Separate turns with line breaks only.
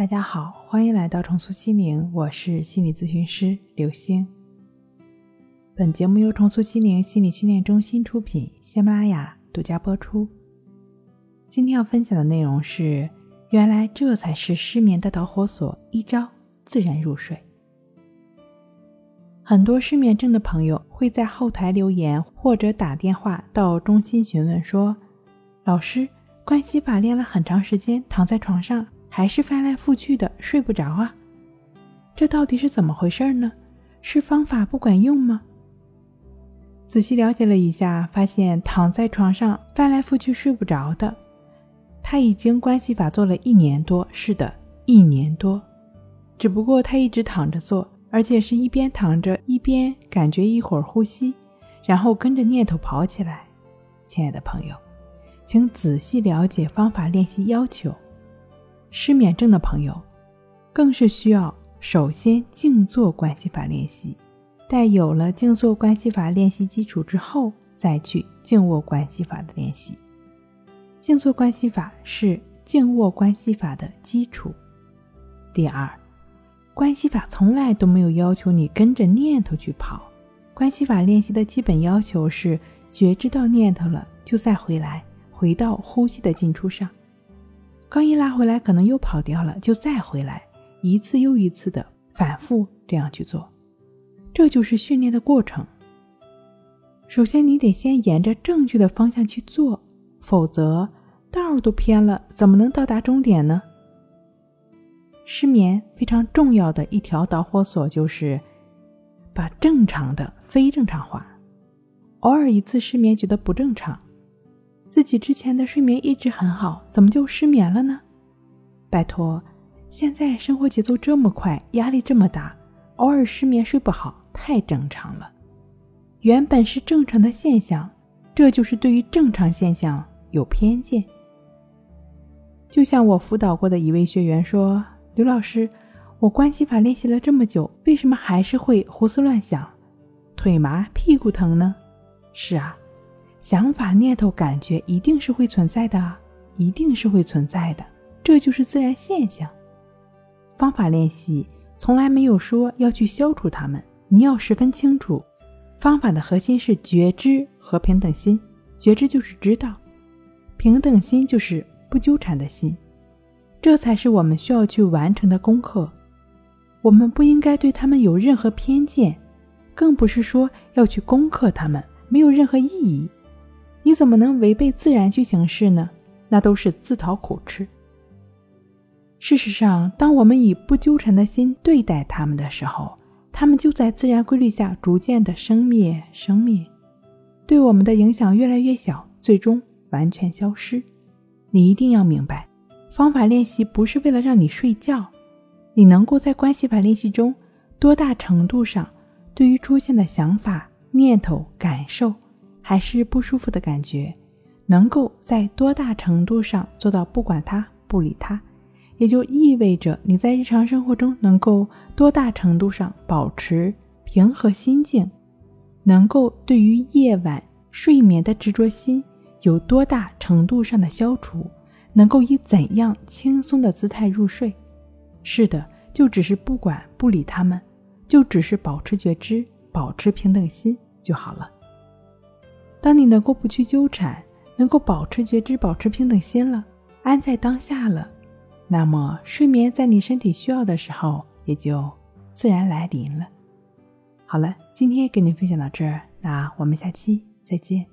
大家好，欢迎来到重塑心灵，我是心理咨询师刘星。本节目由重塑心灵心理训练中心出品，喜马拉雅独家播出。今天要分享的内容是：原来这才是失眠的导火索，一招自然入睡。很多失眠症的朋友会在后台留言或者打电话到中心询问说：“老师，关系法练了很长时间，躺在床上。”还是翻来覆去的睡不着啊，这到底是怎么回事呢？是方法不管用吗？仔细了解了一下，发现躺在床上翻来覆去睡不着的，他已经关系法做了一年多，是的，一年多。只不过他一直躺着做，而且是一边躺着一边感觉一会儿呼吸，然后跟着念头跑起来。亲爱的朋友，请仔细了解方法练习要求。失眠症的朋友，更是需要首先静坐关系法练习，待有了静坐关系法练习基础之后，再去静卧关系法的练习。静坐关系法是静卧关系法的基础。第二，关系法从来都没有要求你跟着念头去跑，关系法练习的基本要求是觉知到念头了就再回来，回到呼吸的进出上。刚一拉回来，可能又跑掉了，就再回来，一次又一次的反复这样去做，这就是训练的过程。首先，你得先沿着正确的方向去做，否则道儿都偏了，怎么能到达终点呢？失眠非常重要的一条导火索就是把正常的非正常化，偶尔一次失眠觉得不正常。自己之前的睡眠一直很好，怎么就失眠了呢？拜托，现在生活节奏这么快，压力这么大，偶尔失眠睡不好太正常了。原本是正常的现象，这就是对于正常现象有偏见。就像我辅导过的一位学员说：“刘老师，我关系法练习了这么久，为什么还是会胡思乱想，腿麻屁股疼呢？”是啊。想法、念头、感觉一定是会存在的，一定是会存在的，这就是自然现象。方法练习从来没有说要去消除它们，你要十分清楚，方法的核心是觉知和平等心。觉知就是知道，平等心就是不纠缠的心，这才是我们需要去完成的功课。我们不应该对他们有任何偏见，更不是说要去攻克他们，没有任何意义。你怎么能违背自然去行事呢？那都是自讨苦吃。事实上，当我们以不纠缠的心对待他们的时候，他们就在自然规律下逐渐的生灭、生灭，对我们的影响越来越小，最终完全消失。你一定要明白，方法练习不是为了让你睡觉。你能够在关系法练习中，多大程度上对于出现的想法、念头、感受。还是不舒服的感觉，能够在多大程度上做到不管它、不理它，也就意味着你在日常生活中能够多大程度上保持平和心境，能够对于夜晚睡眠的执着心有多大程度上的消除，能够以怎样轻松的姿态入睡。是的，就只是不管不理他们，就只是保持觉知，保持平等心就好了。当你能够不去纠缠，能够保持觉知、保持平等心了，安在当下了，那么睡眠在你身体需要的时候也就自然来临了。好了，今天跟您分享到这儿，那我们下期再见。